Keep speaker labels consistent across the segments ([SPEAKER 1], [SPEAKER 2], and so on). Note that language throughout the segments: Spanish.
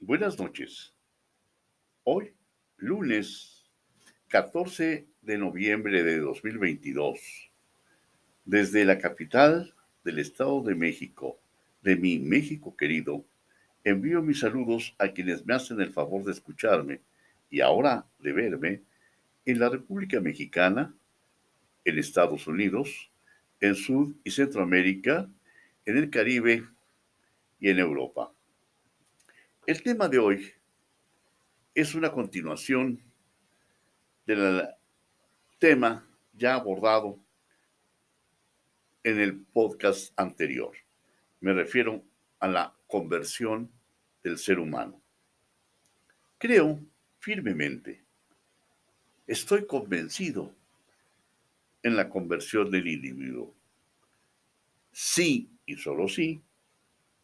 [SPEAKER 1] Buenas noches. Hoy, lunes 14 de noviembre de 2022, desde la capital del Estado de México, de mi México querido, envío mis saludos a quienes me hacen el favor de escucharme y ahora de verme en la República Mexicana, en Estados Unidos, en Sud y Centroamérica, en el Caribe y en Europa. El tema de hoy es una continuación del tema ya abordado en el podcast anterior. Me refiero a la conversión del ser humano. Creo firmemente, estoy convencido en la conversión del individuo. Sí y solo sí,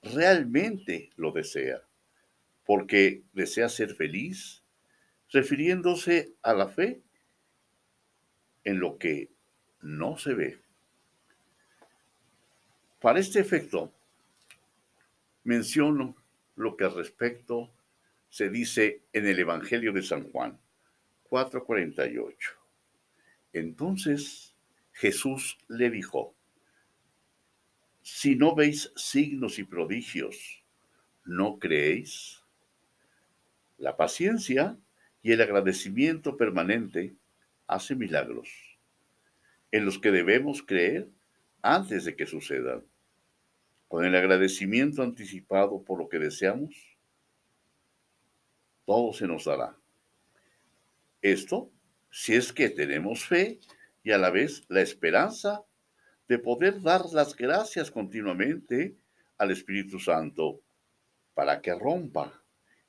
[SPEAKER 1] realmente lo desea porque desea ser feliz, refiriéndose a la fe en lo que no se ve. Para este efecto, menciono lo que al respecto se dice en el Evangelio de San Juan 4:48. Entonces Jesús le dijo, si no veis signos y prodigios, ¿no creéis? La paciencia y el agradecimiento permanente hacen milagros, en los que debemos creer antes de que sucedan. Con el agradecimiento anticipado por lo que deseamos, todo se nos dará. Esto si es que tenemos fe y a la vez la esperanza de poder dar las gracias continuamente al Espíritu Santo para que rompa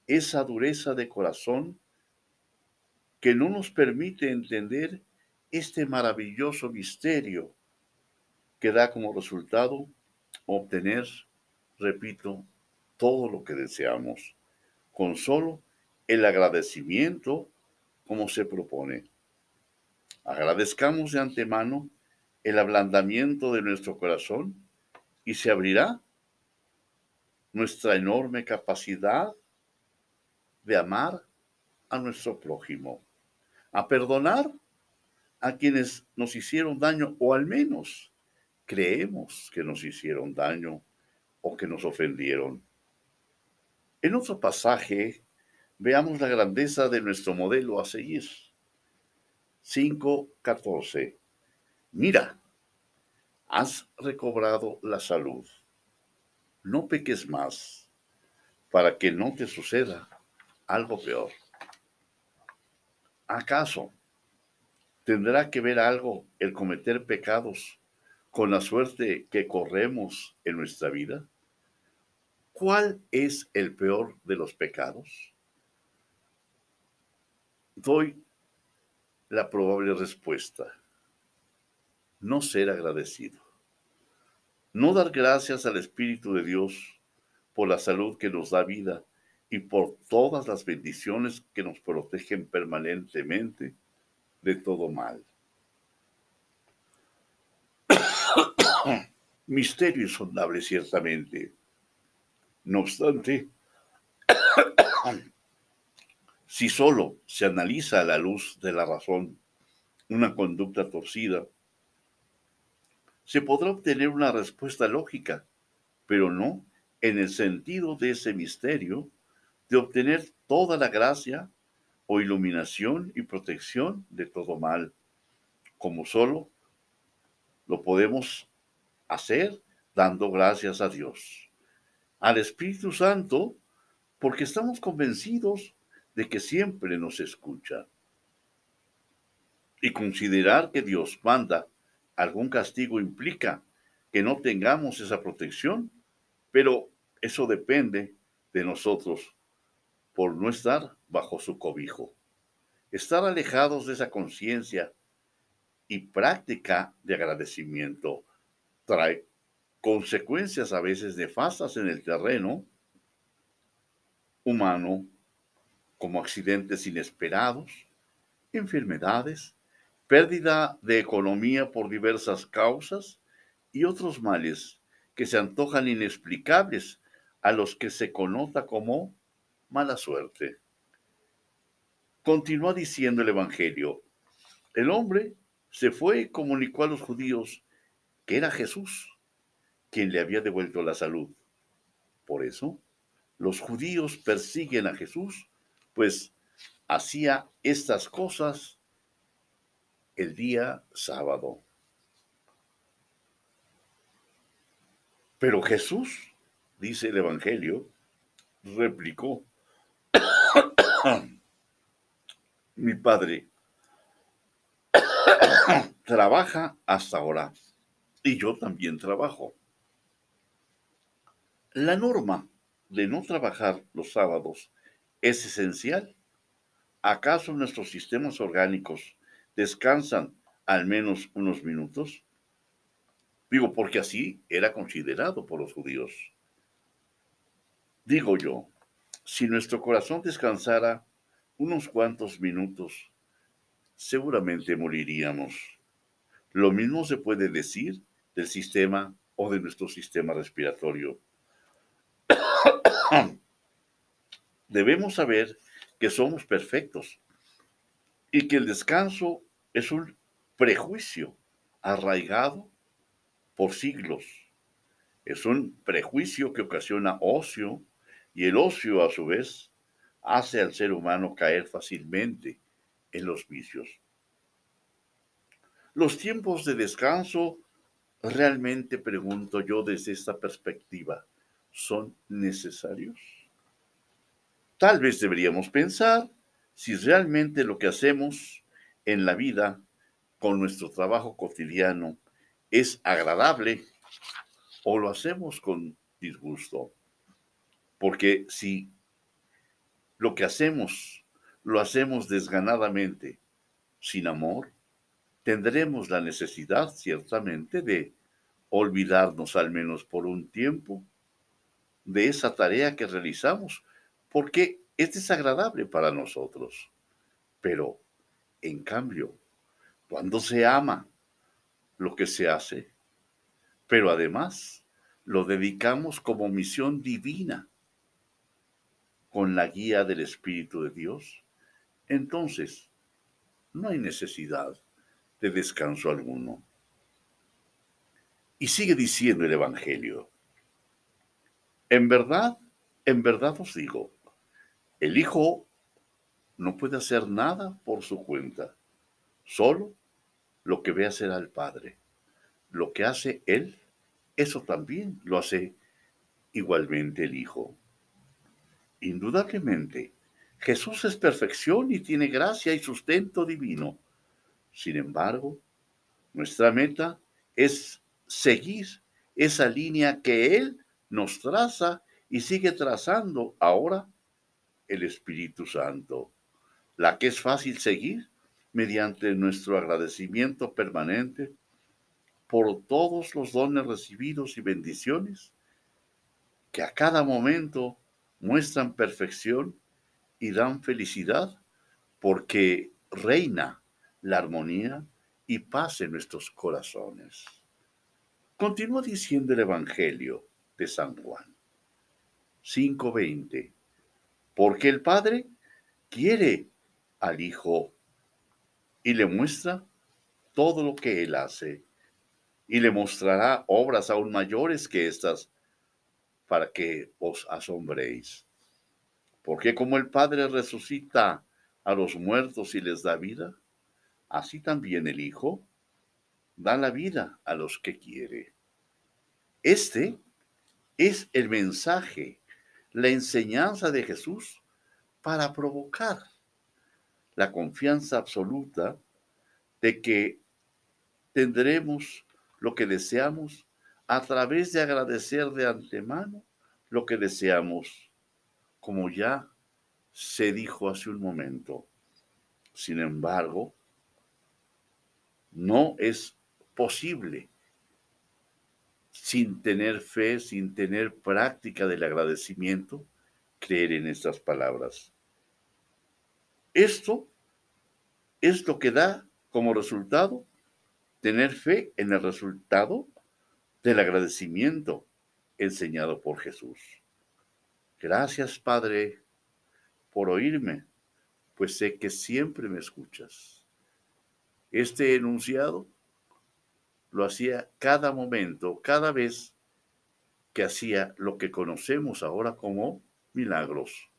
[SPEAKER 1] esa dureza de corazón que no nos permite entender este maravilloso misterio que da como resultado obtener, repito, todo lo que deseamos, con solo el agradecimiento como se propone. Agradezcamos de antemano el ablandamiento de nuestro corazón y se abrirá nuestra enorme capacidad de amar a nuestro prójimo, a perdonar a quienes nos hicieron daño o al menos creemos que nos hicieron daño o que nos ofendieron. En otro pasaje, veamos la grandeza de nuestro modelo a seguir. 5.14. Mira, has recobrado la salud. No peques más para que no te suceda algo peor. ¿Acaso tendrá que ver algo el cometer pecados con la suerte que corremos en nuestra vida? ¿Cuál es el peor de los pecados? Doy la probable respuesta. No ser agradecido. No dar gracias al Espíritu de Dios por la salud que nos da vida y por todas las bendiciones que nos protegen permanentemente de todo mal. Misterio insondable, ciertamente. No obstante, si solo se analiza a la luz de la razón una conducta torcida, se podrá obtener una respuesta lógica, pero no en el sentido de ese misterio de obtener toda la gracia o iluminación y protección de todo mal, como solo lo podemos hacer dando gracias a Dios, al Espíritu Santo, porque estamos convencidos de que siempre nos escucha. Y considerar que Dios manda algún castigo implica que no tengamos esa protección, pero eso depende de nosotros por no estar bajo su cobijo. Estar alejados de esa conciencia y práctica de agradecimiento trae consecuencias a veces nefastas en el terreno humano, como accidentes inesperados, enfermedades, pérdida de economía por diversas causas y otros males que se antojan inexplicables a los que se conota como mala suerte. Continúa diciendo el Evangelio, el hombre se fue y comunicó a los judíos que era Jesús quien le había devuelto la salud. Por eso, los judíos persiguen a Jesús, pues hacía estas cosas el día sábado. Pero Jesús, dice el Evangelio, replicó, mi padre trabaja hasta ahora y yo también trabajo. La norma de no trabajar los sábados es esencial. ¿Acaso nuestros sistemas orgánicos descansan al menos unos minutos? Digo, porque así era considerado por los judíos. Digo yo, si nuestro corazón descansara unos cuantos minutos, seguramente moriríamos. Lo mismo se puede decir del sistema o de nuestro sistema respiratorio. Debemos saber que somos perfectos y que el descanso es un prejuicio arraigado por siglos. Es un prejuicio que ocasiona ocio y el ocio a su vez hace al ser humano caer fácilmente en los vicios. Los tiempos de descanso, realmente pregunto yo desde esta perspectiva, ¿son necesarios? Tal vez deberíamos pensar si realmente lo que hacemos en la vida con nuestro trabajo cotidiano es agradable o lo hacemos con disgusto. Porque si lo que hacemos lo hacemos desganadamente, sin amor, tendremos la necesidad ciertamente de olvidarnos al menos por un tiempo de esa tarea que realizamos, porque es desagradable para nosotros. Pero, en cambio, cuando se ama lo que se hace, pero además lo dedicamos como misión divina, con la guía del Espíritu de Dios, entonces no hay necesidad de descanso alguno. Y sigue diciendo el Evangelio, en verdad, en verdad os digo, el Hijo no puede hacer nada por su cuenta, solo lo que ve hacer al Padre. Lo que hace Él, eso también lo hace igualmente el Hijo. Indudablemente, Jesús es perfección y tiene gracia y sustento divino. Sin embargo, nuestra meta es seguir esa línea que Él nos traza y sigue trazando ahora el Espíritu Santo, la que es fácil seguir mediante nuestro agradecimiento permanente por todos los dones recibidos y bendiciones que a cada momento muestran perfección y dan felicidad porque reina la armonía y paz en nuestros corazones. Continúa diciendo el Evangelio de San Juan 5:20, porque el Padre quiere al Hijo y le muestra todo lo que Él hace y le mostrará obras aún mayores que estas para que os asombréis. Porque como el Padre resucita a los muertos y les da vida, así también el Hijo da la vida a los que quiere. Este es el mensaje, la enseñanza de Jesús para provocar la confianza absoluta de que tendremos lo que deseamos a través de agradecer de antemano lo que deseamos, como ya se dijo hace un momento. Sin embargo, no es posible sin tener fe, sin tener práctica del agradecimiento, creer en estas palabras. Esto es lo que da como resultado tener fe en el resultado del agradecimiento enseñado por Jesús. Gracias, Padre, por oírme, pues sé que siempre me escuchas. Este enunciado lo hacía cada momento, cada vez que hacía lo que conocemos ahora como milagros.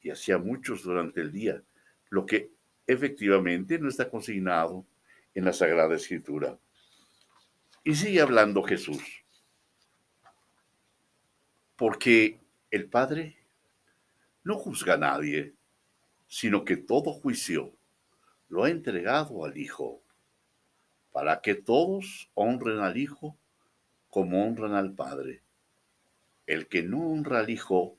[SPEAKER 1] Y hacía muchos durante el día, lo que efectivamente no está consignado en la Sagrada Escritura. Y sigue hablando Jesús. Porque el Padre no juzga a nadie, sino que todo juicio lo ha entregado al Hijo, para que todos honren al Hijo como honran al Padre. El que no honra al Hijo,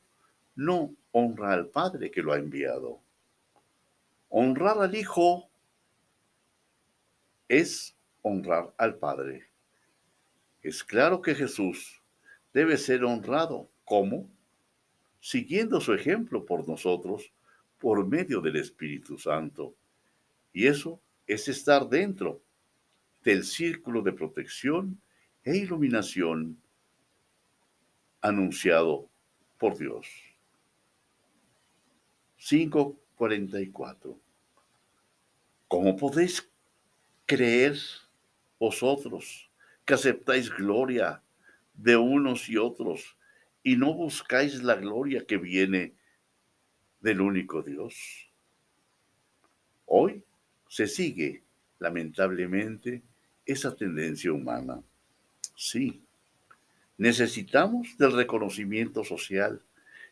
[SPEAKER 1] no honra al Padre que lo ha enviado. Honrar al Hijo es honrar al Padre. Es claro que Jesús debe ser honrado. ¿Cómo? Siguiendo su ejemplo por nosotros por medio del Espíritu Santo. Y eso es estar dentro del círculo de protección e iluminación anunciado por Dios. 5.44. ¿Cómo podéis creer vosotros que aceptáis gloria de unos y otros y no buscáis la gloria que viene del único Dios? Hoy se sigue, lamentablemente, esa tendencia humana. Sí, necesitamos del reconocimiento social,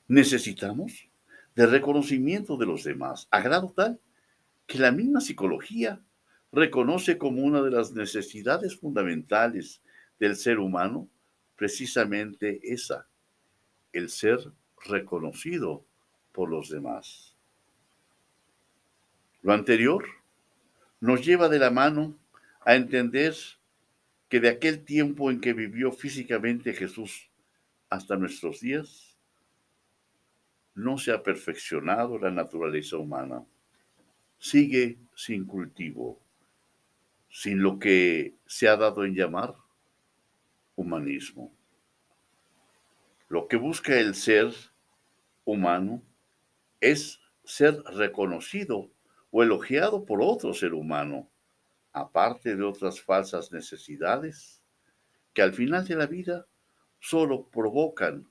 [SPEAKER 1] necesitamos del reconocimiento de los demás, a grado tal que la misma psicología reconoce como una de las necesidades fundamentales del ser humano precisamente esa, el ser reconocido por los demás. Lo anterior nos lleva de la mano a entender que de aquel tiempo en que vivió físicamente Jesús hasta nuestros días, no se ha perfeccionado la naturaleza humana. Sigue sin cultivo, sin lo que se ha dado en llamar humanismo. Lo que busca el ser humano es ser reconocido o elogiado por otro ser humano, aparte de otras falsas necesidades que al final de la vida solo provocan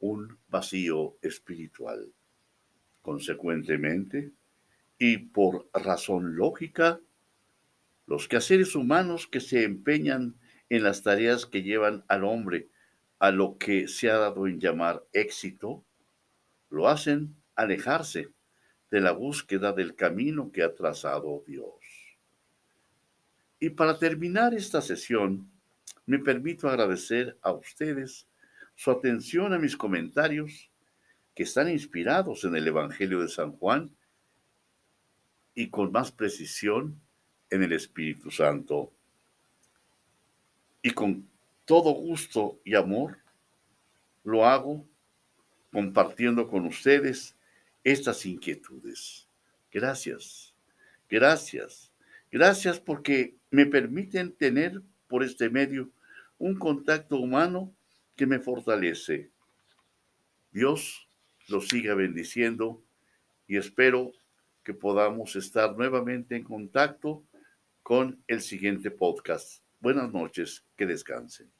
[SPEAKER 1] un vacío espiritual. Consecuentemente, y por razón lógica, los quehaceres humanos que se empeñan en las tareas que llevan al hombre a lo que se ha dado en llamar éxito, lo hacen alejarse de la búsqueda del camino que ha trazado Dios. Y para terminar esta sesión, me permito agradecer a ustedes su atención a mis comentarios que están inspirados en el Evangelio de San Juan y con más precisión en el Espíritu Santo. Y con todo gusto y amor lo hago compartiendo con ustedes estas inquietudes. Gracias, gracias, gracias porque me permiten tener por este medio un contacto humano que me fortalece. Dios los siga bendiciendo y espero que podamos estar nuevamente en contacto con el siguiente podcast. Buenas noches, que descansen.